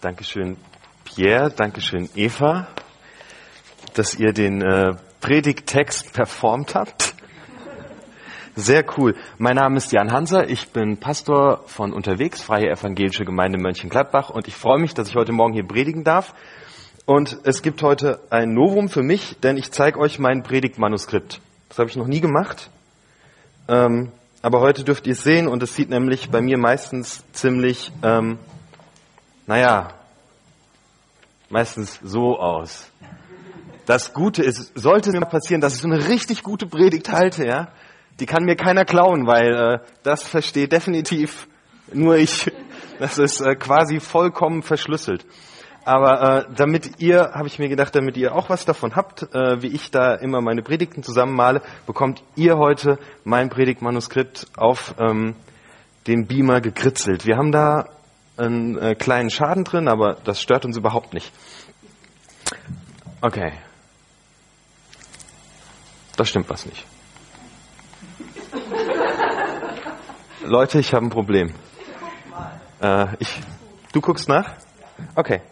Dankeschön, Pierre. Dankeschön, Eva, dass ihr den äh, Predigttext performt habt. Sehr cool. Mein Name ist Jan Hanser. Ich bin Pastor von Unterwegs, Freie Evangelische Gemeinde Mönchengladbach. Und ich freue mich, dass ich heute Morgen hier predigen darf. Und es gibt heute ein Novum für mich, denn ich zeige euch mein Predigtmanuskript. Das habe ich noch nie gemacht. Ähm, aber heute dürft ihr es sehen und es sieht nämlich bei mir meistens ziemlich, ähm, naja, meistens so aus. Das Gute ist, sollte mir passieren, dass ich so eine richtig gute Predigt halte, ja, die kann mir keiner klauen, weil äh, das versteht definitiv nur ich. Das ist äh, quasi vollkommen verschlüsselt. Aber äh, damit ihr, habe ich mir gedacht, damit ihr auch was davon habt, äh, wie ich da immer meine Predigten zusammenmale, bekommt ihr heute mein Predigtmanuskript auf ähm, den Beamer gekritzelt. Wir haben da einen äh, kleinen Schaden drin, aber das stört uns überhaupt nicht. Okay. Das stimmt was nicht. Leute, ich habe ein Problem. Äh, ich, du guckst nach? Okay.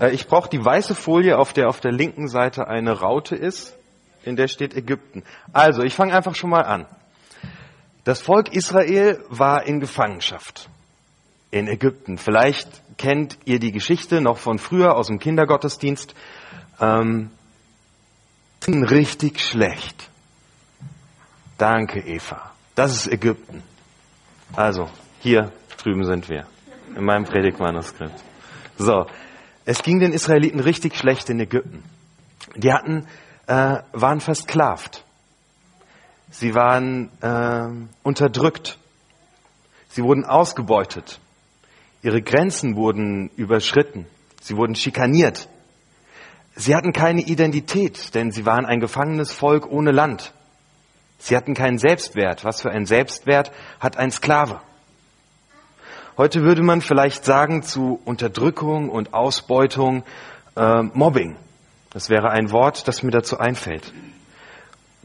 Äh, ich brauche die weiße Folie, auf der auf der linken Seite eine Raute ist, in der steht Ägypten. Also, ich fange einfach schon mal an. Das Volk Israel war in Gefangenschaft in Ägypten. Vielleicht kennt ihr die Geschichte noch von früher aus dem Kindergottesdienst. Ähm, richtig schlecht. Danke, Eva. Das ist Ägypten. Also, hier drüben sind wir. In meinem Predigtmanuskript. So. Es ging den Israeliten richtig schlecht in Ägypten. Die hatten, äh, waren versklavt. Sie waren äh, unterdrückt. Sie wurden ausgebeutet. Ihre Grenzen wurden überschritten. Sie wurden schikaniert. Sie hatten keine Identität, denn sie waren ein gefangenes Volk ohne Land. Sie hatten keinen Selbstwert. Was für einen Selbstwert hat ein Sklave? Heute würde man vielleicht sagen zu Unterdrückung und Ausbeutung äh, Mobbing. Das wäre ein Wort, das mir dazu einfällt.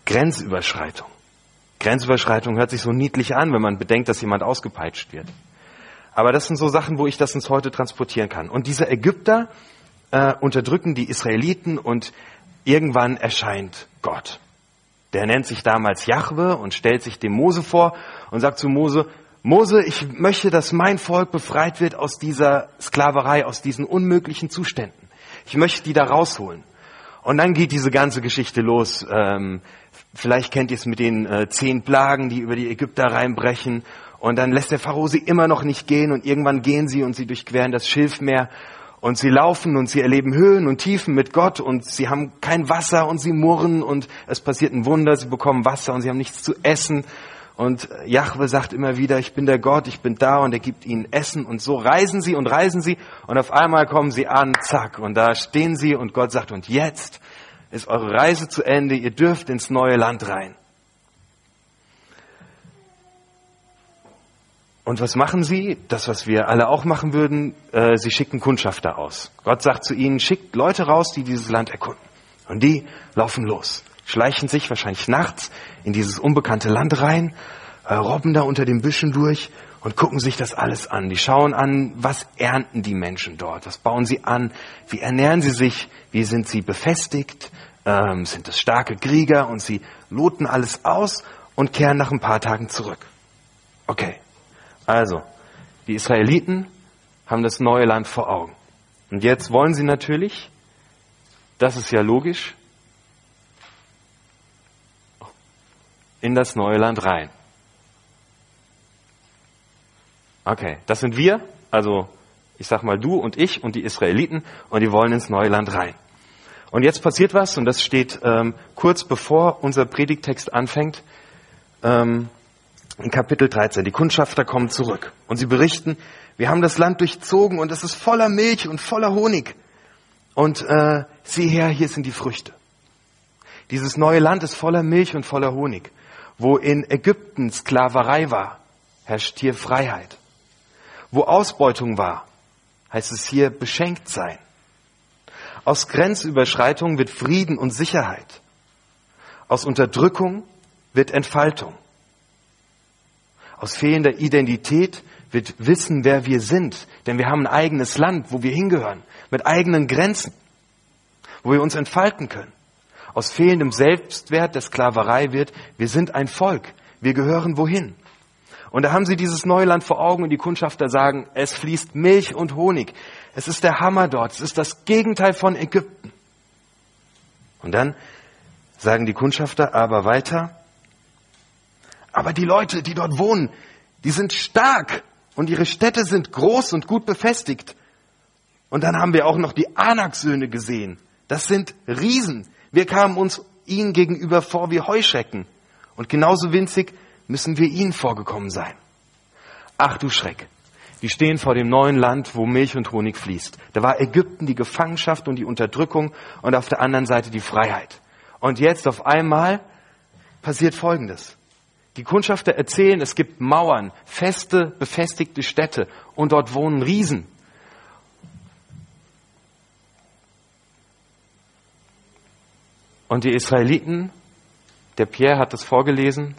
Grenzüberschreitung. Grenzüberschreitung hört sich so niedlich an, wenn man bedenkt, dass jemand ausgepeitscht wird. Aber das sind so Sachen, wo ich das ins Heute transportieren kann. Und diese Ägypter äh, unterdrücken die Israeliten und irgendwann erscheint Gott. Der nennt sich damals Jahwe und stellt sich dem Mose vor und sagt zu Mose, Mose, ich möchte, dass mein Volk befreit wird aus dieser Sklaverei, aus diesen unmöglichen Zuständen. Ich möchte die da rausholen. Und dann geht diese ganze Geschichte los. Ähm, vielleicht kennt ihr es mit den äh, zehn Plagen, die über die Ägypter reinbrechen. Und dann lässt der Pharao sie immer noch nicht gehen und irgendwann gehen sie und sie durchqueren das Schilfmeer und sie laufen und sie erleben Höhen und Tiefen mit Gott und sie haben kein Wasser und sie murren und es passiert ein Wunder, sie bekommen Wasser und sie haben nichts zu essen. Und Jahwe sagt immer wieder, ich bin der Gott, ich bin da und er gibt ihnen Essen und so reisen sie und reisen sie und auf einmal kommen sie an, zack, und da stehen sie und Gott sagt, und jetzt ist eure Reise zu Ende, ihr dürft ins neue Land rein. Und was machen sie? Das, was wir alle auch machen würden, äh, sie schicken Kundschafter aus. Gott sagt zu ihnen, schickt Leute raus, die dieses Land erkunden. Und die laufen los, schleichen sich wahrscheinlich nachts in dieses unbekannte Land rein, äh, robben da unter den Büschen durch und gucken sich das alles an. Die schauen an, was ernten die Menschen dort, was bauen sie an, wie ernähren sie sich, wie sind sie befestigt, ähm, sind es starke Krieger und sie loten alles aus und kehren nach ein paar Tagen zurück. Okay, also, die Israeliten haben das neue Land vor Augen. Und jetzt wollen sie natürlich, das ist ja logisch, in das neue Land rein. Okay, das sind wir, also ich sag mal du und ich und die Israeliten und die wollen ins neue Land rein. Und jetzt passiert was und das steht ähm, kurz bevor unser Predigtext anfängt. Ähm, in Kapitel 13. Die Kundschafter kommen zurück und sie berichten, wir haben das Land durchzogen und es ist voller Milch und voller Honig. Und äh, sieh her, hier sind die Früchte. Dieses neue Land ist voller Milch und voller Honig. Wo in Ägypten Sklaverei war, herrscht hier Freiheit. Wo Ausbeutung war, heißt es hier beschenkt sein. Aus Grenzüberschreitung wird Frieden und Sicherheit. Aus Unterdrückung wird Entfaltung. Aus fehlender Identität wird wissen, wer wir sind. Denn wir haben ein eigenes Land, wo wir hingehören, mit eigenen Grenzen, wo wir uns entfalten können. Aus fehlendem Selbstwert der Sklaverei wird, wir sind ein Volk, wir gehören wohin. Und da haben sie dieses Neuland vor Augen und die Kundschafter sagen, es fließt Milch und Honig. Es ist der Hammer dort. Es ist das Gegenteil von Ägypten. Und dann sagen die Kundschafter aber weiter, aber die Leute, die dort wohnen, die sind stark und ihre Städte sind groß und gut befestigt. Und dann haben wir auch noch die Anak-Söhne gesehen. Das sind Riesen. Wir kamen uns ihnen gegenüber vor wie Heuschrecken. Und genauso winzig müssen wir ihnen vorgekommen sein. Ach du Schreck. Die stehen vor dem neuen Land, wo Milch und Honig fließt. Da war Ägypten die Gefangenschaft und die Unterdrückung und auf der anderen Seite die Freiheit. Und jetzt auf einmal passiert Folgendes. Die Kundschafter erzählen, es gibt Mauern, feste, befestigte Städte und dort wohnen Riesen. Und die Israeliten, der Pierre hat das vorgelesen,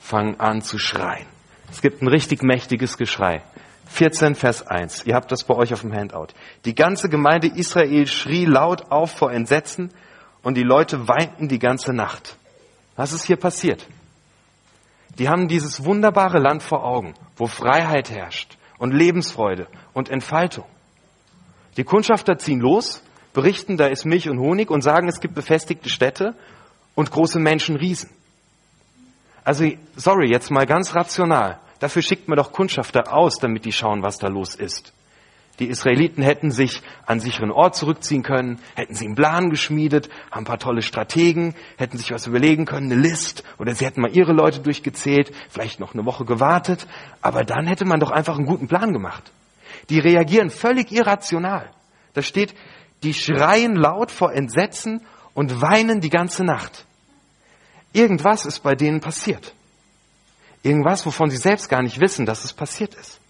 fangen an zu schreien. Es gibt ein richtig mächtiges Geschrei. 14 Vers 1. Ihr habt das bei euch auf dem Handout. Die ganze Gemeinde Israel schrie laut auf vor Entsetzen und die Leute weinten die ganze Nacht. Was ist hier passiert? Die haben dieses wunderbare Land vor Augen, wo Freiheit herrscht und Lebensfreude und Entfaltung. Die Kundschafter ziehen los, berichten, da ist Milch und Honig und sagen, es gibt befestigte Städte und große Menschenriesen. Also, sorry, jetzt mal ganz rational. Dafür schickt man doch Kundschafter aus, damit die schauen, was da los ist. Die Israeliten hätten sich an sicheren Ort zurückziehen können, hätten sie einen Plan geschmiedet, haben ein paar tolle Strategen, hätten sich was überlegen können, eine List, oder sie hätten mal ihre Leute durchgezählt, vielleicht noch eine Woche gewartet, aber dann hätte man doch einfach einen guten Plan gemacht. Die reagieren völlig irrational. Da steht, die schreien laut vor Entsetzen und weinen die ganze Nacht. Irgendwas ist bei denen passiert. Irgendwas, wovon sie selbst gar nicht wissen, dass es passiert ist.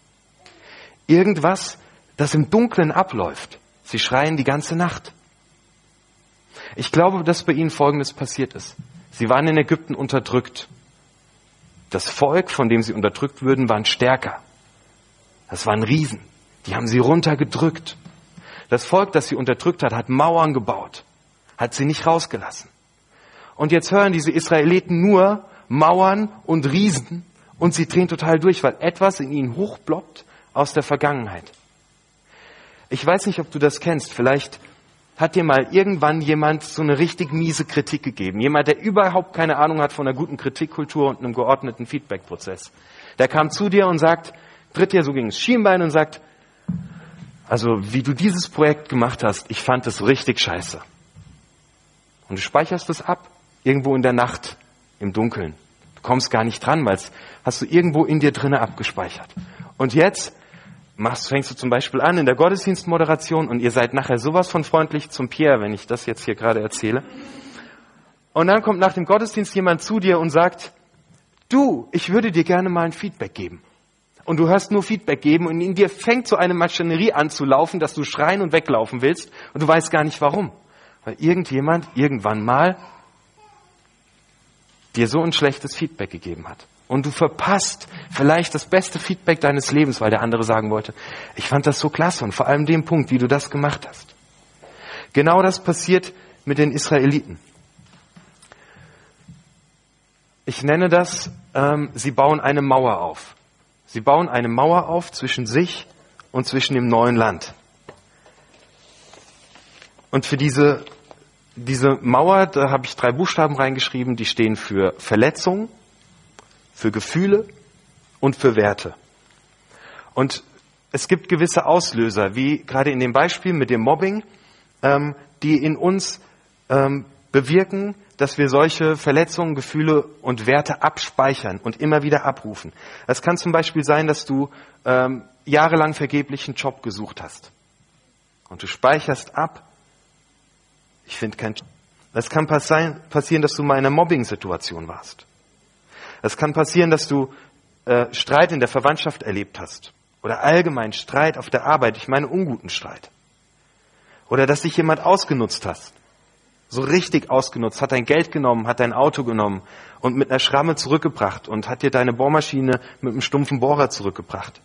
Irgendwas, das im Dunkeln abläuft. Sie schreien die ganze Nacht. Ich glaube, dass bei ihnen Folgendes passiert ist. Sie waren in Ägypten unterdrückt. Das Volk, von dem sie unterdrückt würden, waren stärker. Das waren Riesen. Die haben sie runtergedrückt. Das Volk, das sie unterdrückt hat, hat Mauern gebaut, hat sie nicht rausgelassen. Und jetzt hören diese Israeliten nur Mauern und Riesen und sie drehen total durch, weil etwas in ihnen hochbloppt aus der Vergangenheit. Ich weiß nicht, ob du das kennst. Vielleicht hat dir mal irgendwann jemand so eine richtig miese Kritik gegeben. Jemand, der überhaupt keine Ahnung hat von einer guten Kritikkultur und einem geordneten Feedbackprozess. Der kam zu dir und sagt, tritt dir so gegen das Schienbein und sagt, also wie du dieses Projekt gemacht hast, ich fand es richtig scheiße. Und du speicherst es ab irgendwo in der Nacht, im Dunkeln. Du kommst gar nicht dran, weil es hast du irgendwo in dir drinnen abgespeichert. Und jetzt machst, fängst du zum Beispiel an in der Gottesdienstmoderation und ihr seid nachher sowas von freundlich zum Pierre, wenn ich das jetzt hier gerade erzähle. Und dann kommt nach dem Gottesdienst jemand zu dir und sagt, du, ich würde dir gerne mal ein Feedback geben. Und du hörst nur Feedback geben und in dir fängt so eine Maschinerie an zu laufen, dass du schreien und weglaufen willst und du weißt gar nicht warum. Weil irgendjemand irgendwann mal dir so ein schlechtes Feedback gegeben hat. Und du verpasst vielleicht das beste Feedback deines Lebens, weil der andere sagen wollte, ich fand das so klasse und vor allem den Punkt, wie du das gemacht hast. Genau das passiert mit den Israeliten. Ich nenne das, ähm, sie bauen eine Mauer auf. Sie bauen eine Mauer auf zwischen sich und zwischen dem neuen Land. Und für diese diese Mauer, da habe ich drei Buchstaben reingeschrieben, die stehen für Verletzung, für Gefühle und für Werte. Und es gibt gewisse Auslöser, wie gerade in dem Beispiel mit dem Mobbing, ähm, die in uns ähm, bewirken, dass wir solche Verletzungen, Gefühle und Werte abspeichern und immer wieder abrufen. Es kann zum Beispiel sein, dass du ähm, jahrelang vergeblich einen Job gesucht hast. Und du speicherst ab, ich finde kein. Es kann passieren, dass du mal in einer Mobbing-Situation warst. Es kann passieren, dass du äh, Streit in der Verwandtschaft erlebt hast. Oder allgemein Streit auf der Arbeit. Ich meine unguten Streit. Oder dass dich jemand ausgenutzt hast. so richtig ausgenutzt, hat dein Geld genommen, hat dein Auto genommen und mit einer Schramme zurückgebracht und hat dir deine Bohrmaschine mit einem stumpfen Bohrer zurückgebracht.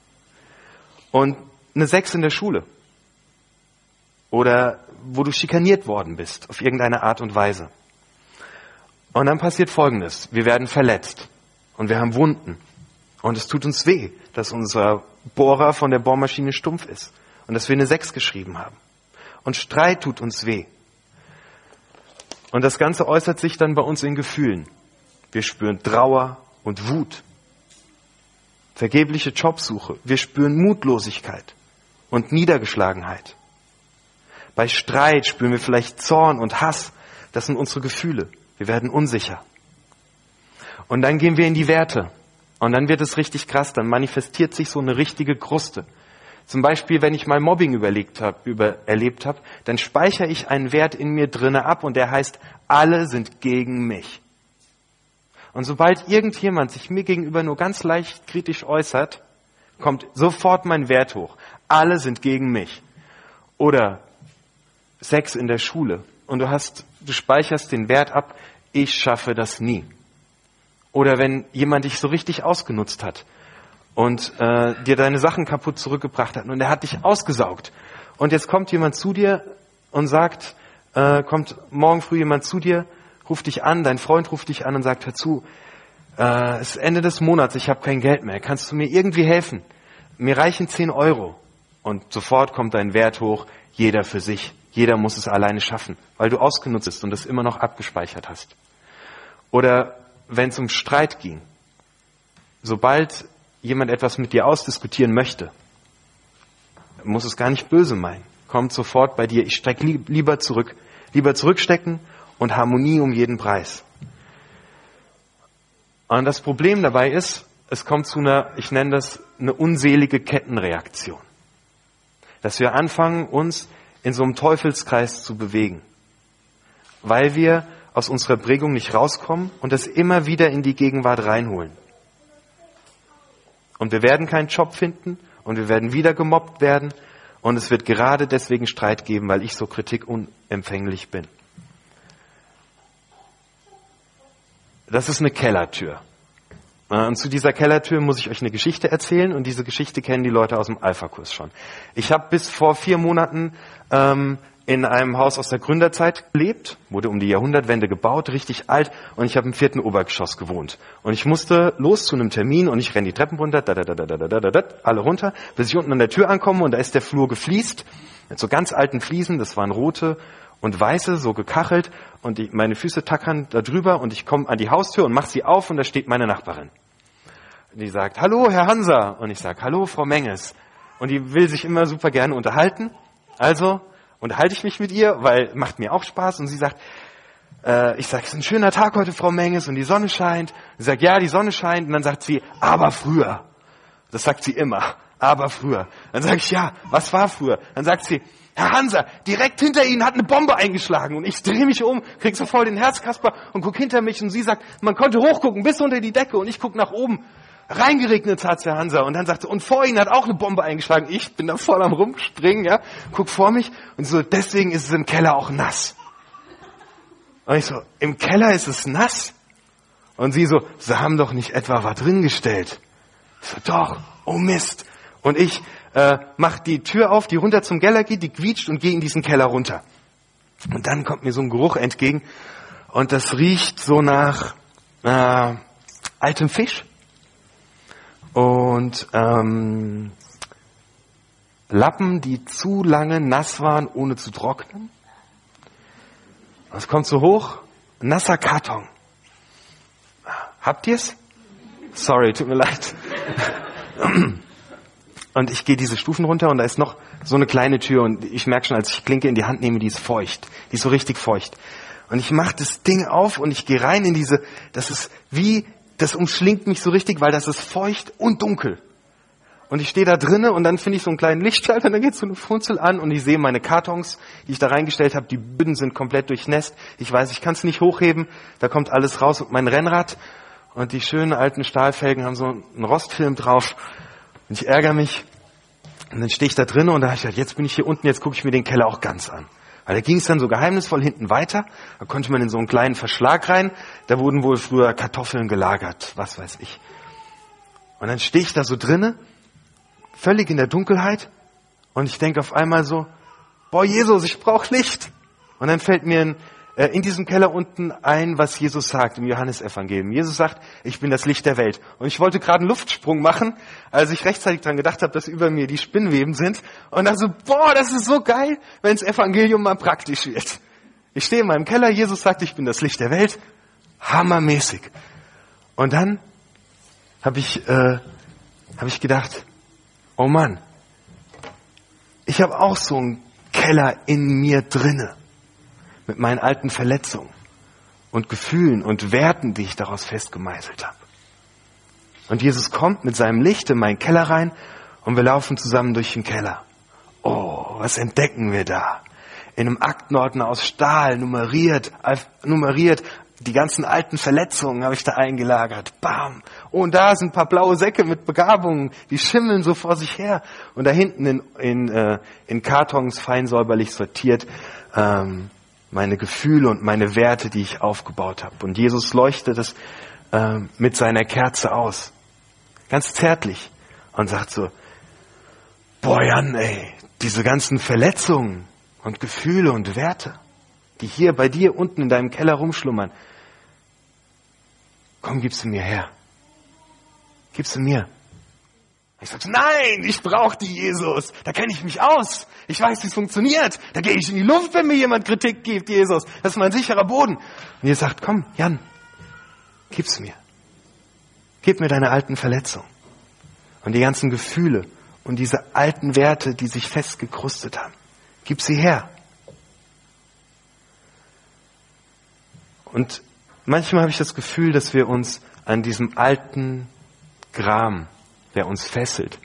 Und eine Sechs in der Schule. Oder wo du schikaniert worden bist, auf irgendeine Art und Weise. Und dann passiert Folgendes. Wir werden verletzt. Und wir haben Wunden. Und es tut uns weh, dass unser Bohrer von der Bohrmaschine stumpf ist. Und dass wir eine Sechs geschrieben haben. Und Streit tut uns weh. Und das Ganze äußert sich dann bei uns in Gefühlen. Wir spüren Trauer und Wut. Vergebliche Jobsuche. Wir spüren Mutlosigkeit und Niedergeschlagenheit. Bei Streit spüren wir vielleicht Zorn und Hass. Das sind unsere Gefühle. Wir werden unsicher. Und dann gehen wir in die Werte. Und dann wird es richtig krass. Dann manifestiert sich so eine richtige Kruste. Zum Beispiel, wenn ich mal Mobbing überlegt hab, über, erlebt habe, dann speichere ich einen Wert in mir drinne ab und der heißt, alle sind gegen mich. Und sobald irgendjemand sich mir gegenüber nur ganz leicht kritisch äußert, kommt sofort mein Wert hoch. Alle sind gegen mich. Oder Sex in der Schule und du hast, du speicherst den Wert ab, ich schaffe das nie. Oder wenn jemand dich so richtig ausgenutzt hat und äh, dir deine Sachen kaputt zurückgebracht hat und er hat dich ausgesaugt. Und jetzt kommt jemand zu dir und sagt, äh, kommt morgen früh jemand zu dir, ruft dich an, dein Freund ruft dich an und sagt, hör zu, äh, es ist Ende des Monats, ich habe kein Geld mehr, kannst du mir irgendwie helfen? Mir reichen 10 Euro. Und sofort kommt dein Wert hoch, jeder für sich. Jeder muss es alleine schaffen, weil du ausgenutzt bist und es immer noch abgespeichert hast. Oder wenn es um Streit ging, sobald jemand etwas mit dir ausdiskutieren möchte, muss es gar nicht böse meinen. Kommt sofort bei dir, ich strecke lieber zurück. Lieber zurückstecken und Harmonie um jeden Preis. Und das Problem dabei ist, es kommt zu einer, ich nenne das eine unselige Kettenreaktion. Dass wir anfangen, uns in so einem Teufelskreis zu bewegen. Weil wir aus unserer Prägung nicht rauskommen und es immer wieder in die Gegenwart reinholen. Und wir werden keinen Job finden und wir werden wieder gemobbt werden und es wird gerade deswegen Streit geben, weil ich so kritikunempfänglich bin. Das ist eine Kellertür. Und zu dieser Kellertür muss ich euch eine Geschichte erzählen und diese Geschichte kennen die Leute aus dem Alpha-Kurs schon. Ich habe bis vor vier Monaten ähm, in einem Haus aus der Gründerzeit gelebt, wurde um die Jahrhundertwende gebaut, richtig alt, und ich habe im vierten Obergeschoss gewohnt. Und ich musste los zu einem Termin und ich renne die Treppen runter, da, da, da, da, da, da, da, da, alle runter, bis ich unten an der Tür ankomme und da ist der Flur gefliest, mit so ganz alten Fliesen, das waren rote und weiße, so gekachelt, und die, meine Füße tackern da drüber und ich komme an die Haustür und mache sie auf und da steht meine Nachbarin. Die sagt, hallo Herr Hansa, und ich sage, hallo Frau Menges. Und die will sich immer super gerne unterhalten. Also unterhalte ich mich mit ihr, weil macht mir auch Spaß. Und sie sagt, äh, ich sage, es ist ein schöner Tag heute, Frau Menges, und die Sonne scheint. Sie sagt, ja, die Sonne scheint. Und dann sagt sie, aber früher. Das sagt sie immer, aber früher. Dann sage ich, ja, was war früher? Dann sagt sie, Herr Hanser, direkt hinter Ihnen hat eine Bombe eingeschlagen. Und ich drehe mich um, krieg so voll den Herzkasper und guck hinter mich. Und sie sagt, man konnte hochgucken bis unter die Decke. Und ich guck nach oben. Reingeregnet hat Herr Hansa. Und dann sagt sie, und vor Ihnen hat auch eine Bombe eingeschlagen. Ich bin da voll am Rumspringen, ja. Guck vor mich. Und so, deswegen ist es im Keller auch nass. Und ich so, im Keller ist es nass? Und sie so, sie haben doch nicht etwa was drin gestellt. Ich so, doch, oh Mist. Und ich äh, mach die Tür auf, die runter zum Keller geht, die quietscht und gehe in diesen Keller runter. Und dann kommt mir so ein Geruch entgegen und das riecht so nach äh, altem Fisch und ähm, Lappen, die zu lange nass waren, ohne zu trocknen. Was kommt so hoch? Nasser Karton. Habt ihr's? Sorry, tut mir leid. Und ich gehe diese Stufen runter und da ist noch so eine kleine Tür und ich merke schon, als ich Klinke in die Hand nehme, die ist feucht. Die ist so richtig feucht. Und ich mache das Ding auf und ich gehe rein in diese, das ist wie das umschlingt mich so richtig, weil das ist feucht und dunkel. Und ich stehe da drinnen und dann finde ich so einen kleinen Lichtschalter und dann geht so eine Funzel an und ich sehe meine Kartons, die ich da reingestellt habe, die Böden sind komplett durchnässt. Ich weiß, ich kann es nicht hochheben, da kommt alles raus und mein Rennrad und die schönen alten Stahlfelgen haben so einen Rostfilm drauf und ich ärgere mich und dann stehe ich da drinnen und da habe ich gedacht, jetzt bin ich hier unten, jetzt gucke ich mir den Keller auch ganz an. Aber da ging es dann so geheimnisvoll hinten weiter. Da konnte man in so einen kleinen Verschlag rein. Da wurden wohl früher Kartoffeln gelagert, was weiß ich. Und dann stehe ich da so drinne, völlig in der Dunkelheit. Und ich denke auf einmal so, boah Jesus, ich brauche Licht. Und dann fällt mir ein in diesem Keller unten ein, was Jesus sagt im Johannesevangelium. Jesus sagt, ich bin das Licht der Welt. Und ich wollte gerade einen Luftsprung machen, als ich rechtzeitig dran gedacht habe, dass über mir die Spinnweben sind. Und dann so, boah, das ist so geil, wenn das Evangelium mal praktisch wird. Ich stehe in meinem Keller, Jesus sagt, ich bin das Licht der Welt. Hammermäßig. Und dann habe ich, äh, hab ich gedacht, oh Mann, ich habe auch so einen Keller in mir drinne mit meinen alten Verletzungen und Gefühlen und Werten, die ich daraus festgemeißelt habe. Und Jesus kommt mit seinem Licht in meinen Keller rein und wir laufen zusammen durch den Keller. Oh, was entdecken wir da? In einem Aktenordner aus Stahl, nummeriert, nummeriert, die ganzen alten Verletzungen habe ich da eingelagert. Bam. Oh, und da sind ein paar blaue Säcke mit Begabungen, die schimmeln so vor sich her. Und da hinten in, in, äh, in Kartons fein säuberlich sortiert ähm, meine Gefühle und meine Werte, die ich aufgebaut habe. Und Jesus leuchtet es äh, mit seiner Kerze aus. Ganz zärtlich. Und sagt so, boah Jan, ey, diese ganzen Verletzungen und Gefühle und Werte, die hier bei dir unten in deinem Keller rumschlummern, komm, gib sie mir her. Gib sie mir. Ich sage, nein, ich brauche die Jesus. Da kenne ich mich aus. Ich weiß, wie es funktioniert. Da gehe ich in die Luft, wenn mir jemand Kritik gibt, Jesus. Das ist mein sicherer Boden. Und ihr sagt, komm, Jan, gib's mir. Gib mir deine alten Verletzungen und die ganzen Gefühle und diese alten Werte, die sich festgekrustet haben. Gib sie her. Und manchmal habe ich das Gefühl, dass wir uns an diesem alten Gram der uns fesselt,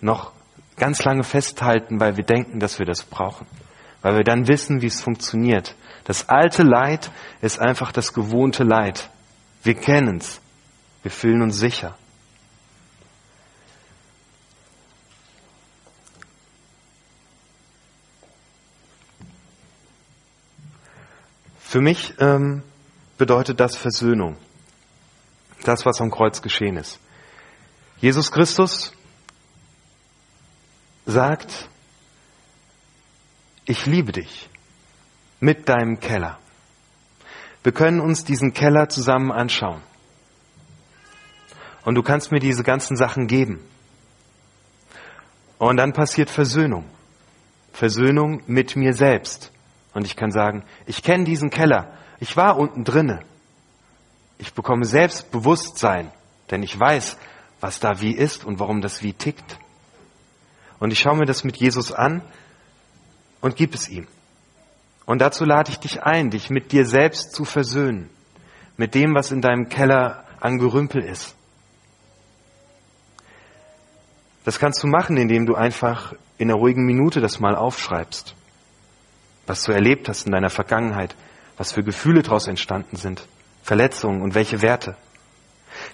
noch ganz lange festhalten, weil wir denken, dass wir das brauchen. Weil wir dann wissen, wie es funktioniert. Das alte Leid ist einfach das gewohnte Leid. Wir kennen es. Wir fühlen uns sicher. Für mich ähm, bedeutet das Versöhnung. Das, was am Kreuz geschehen ist. Jesus Christus sagt, ich liebe dich mit deinem Keller. Wir können uns diesen Keller zusammen anschauen. Und du kannst mir diese ganzen Sachen geben. Und dann passiert Versöhnung. Versöhnung mit mir selbst. Und ich kann sagen, ich kenne diesen Keller. Ich war unten drinne. Ich bekomme Selbstbewusstsein, denn ich weiß, was da wie ist und warum das wie tickt. Und ich schaue mir das mit Jesus an und gib es ihm. Und dazu lade ich dich ein, dich mit dir selbst zu versöhnen, mit dem, was in deinem Keller an Gerümpel ist. Das kannst du machen, indem du einfach in einer ruhigen Minute das mal aufschreibst, was du erlebt hast in deiner Vergangenheit, was für Gefühle daraus entstanden sind, Verletzungen und welche Werte.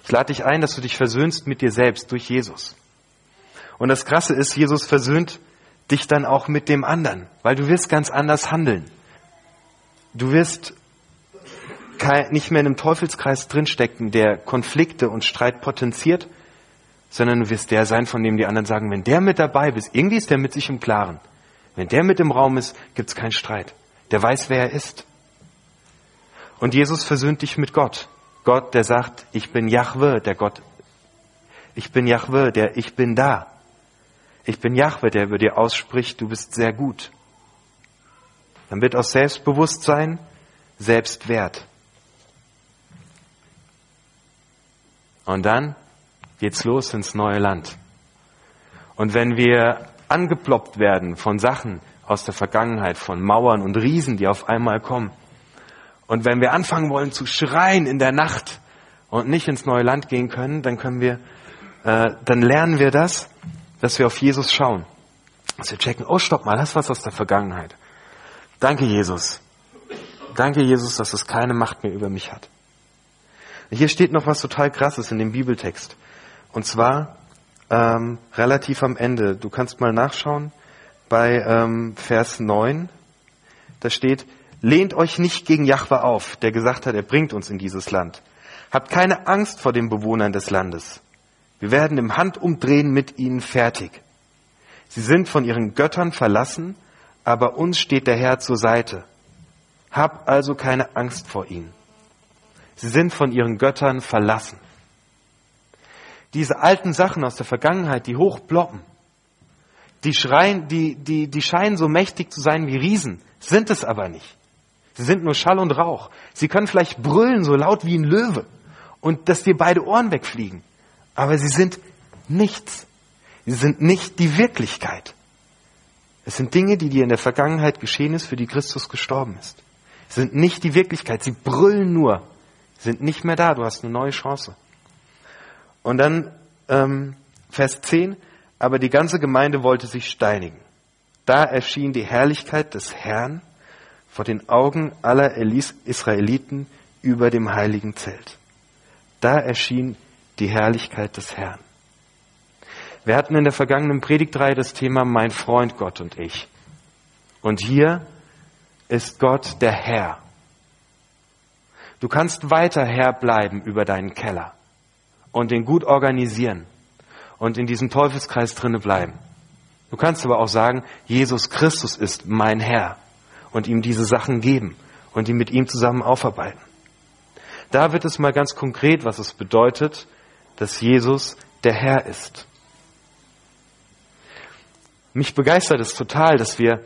Ich lade dich ein, dass du dich versöhnst mit dir selbst durch Jesus. Und das Krasse ist, Jesus versöhnt dich dann auch mit dem anderen, weil du wirst ganz anders handeln. Du wirst nicht mehr in einem Teufelskreis drinstecken, der Konflikte und Streit potenziert, sondern du wirst der sein, von dem die anderen sagen, wenn der mit dabei ist, irgendwie ist der mit sich im Klaren. Wenn der mit im Raum ist, gibt es keinen Streit. Der weiß, wer er ist. Und Jesus versöhnt dich mit Gott. Gott, der sagt, ich bin Jahwe, der Gott. Ich bin Jahwe, der ich bin da. Ich bin Jahwe, der über dir ausspricht, du bist sehr gut. Dann wird aus Selbstbewusstsein Selbstwert. Und dann geht's los ins neue Land. Und wenn wir angeploppt werden von Sachen aus der Vergangenheit, von Mauern und Riesen, die auf einmal kommen, und wenn wir anfangen wollen zu schreien in der Nacht und nicht ins neue Land gehen können, dann können wir, äh, dann lernen wir das, dass wir auf Jesus schauen. Dass wir checken, oh stopp mal, das was aus der Vergangenheit. Danke Jesus. Danke Jesus, dass es keine Macht mehr über mich hat. Hier steht noch was total krasses in dem Bibeltext. Und zwar ähm, relativ am Ende. Du kannst mal nachschauen bei ähm, Vers 9. da steht, lehnt euch nicht gegen Jahwe auf, der gesagt hat, er bringt uns in dieses Land. Habt keine Angst vor den Bewohnern des Landes. Wir werden im Handumdrehen mit ihnen fertig. Sie sind von ihren Göttern verlassen, aber uns steht der Herr zur Seite. Hab also keine Angst vor ihnen. Sie sind von ihren Göttern verlassen. Diese alten Sachen aus der Vergangenheit, die hochbloppen, die, schreien, die, die, die scheinen so mächtig zu sein wie Riesen, sind es aber nicht. Sie sind nur Schall und Rauch. Sie können vielleicht brüllen so laut wie ein Löwe und dass dir beide Ohren wegfliegen. Aber sie sind nichts. Sie sind nicht die Wirklichkeit. Es sind Dinge, die dir in der Vergangenheit geschehen ist, für die Christus gestorben ist. Sie sind nicht die Wirklichkeit. Sie brüllen nur. Sie sind nicht mehr da. Du hast eine neue Chance. Und dann ähm, Vers 10. Aber die ganze Gemeinde wollte sich steinigen. Da erschien die Herrlichkeit des Herrn vor den Augen aller Israeliten über dem heiligen Zelt. Da erschien die Herrlichkeit des Herrn. Wir hatten in der vergangenen Predigtreihe das Thema Mein Freund Gott und ich. Und hier ist Gott der Herr. Du kannst weiter Herr bleiben über deinen Keller und den gut organisieren und in diesem Teufelskreis drinne bleiben. Du kannst aber auch sagen, Jesus Christus ist mein Herr und ihm diese Sachen geben und ihn mit ihm zusammen aufarbeiten. Da wird es mal ganz konkret, was es bedeutet, dass Jesus der Herr ist. Mich begeistert es total, dass wir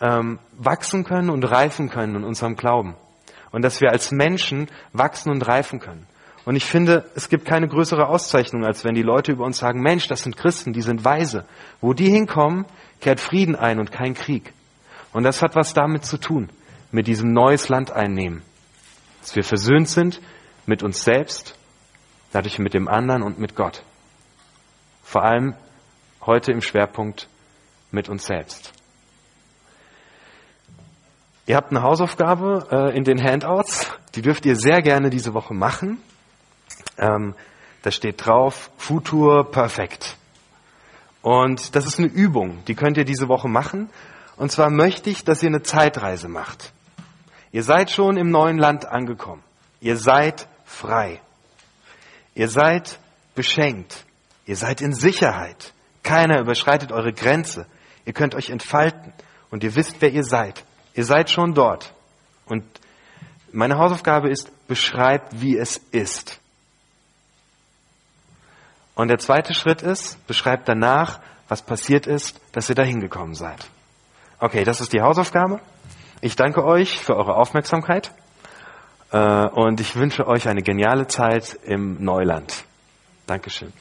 ähm, wachsen können und reifen können in unserem Glauben. Und dass wir als Menschen wachsen und reifen können. Und ich finde, es gibt keine größere Auszeichnung, als wenn die Leute über uns sagen, Mensch, das sind Christen, die sind weise. Wo die hinkommen, kehrt Frieden ein und kein Krieg. Und das hat was damit zu tun, mit diesem neues Land einnehmen. Dass wir versöhnt sind mit uns selbst dadurch mit dem anderen und mit Gott. Vor allem heute im Schwerpunkt mit uns selbst. Ihr habt eine Hausaufgabe äh, in den Handouts, die dürft ihr sehr gerne diese Woche machen. Ähm, da steht drauf, Futur perfekt. Und das ist eine Übung, die könnt ihr diese Woche machen. Und zwar möchte ich, dass ihr eine Zeitreise macht. Ihr seid schon im neuen Land angekommen. Ihr seid frei. Ihr seid beschenkt. Ihr seid in Sicherheit. Keiner überschreitet eure Grenze. Ihr könnt euch entfalten und ihr wisst, wer ihr seid. Ihr seid schon dort. Und meine Hausaufgabe ist, beschreibt, wie es ist. Und der zweite Schritt ist, beschreibt danach, was passiert ist, dass ihr da hingekommen seid. Okay, das ist die Hausaufgabe. Ich danke euch für eure Aufmerksamkeit. Äh, und ich wünsche euch eine geniale Zeit im Neuland. Dankeschön.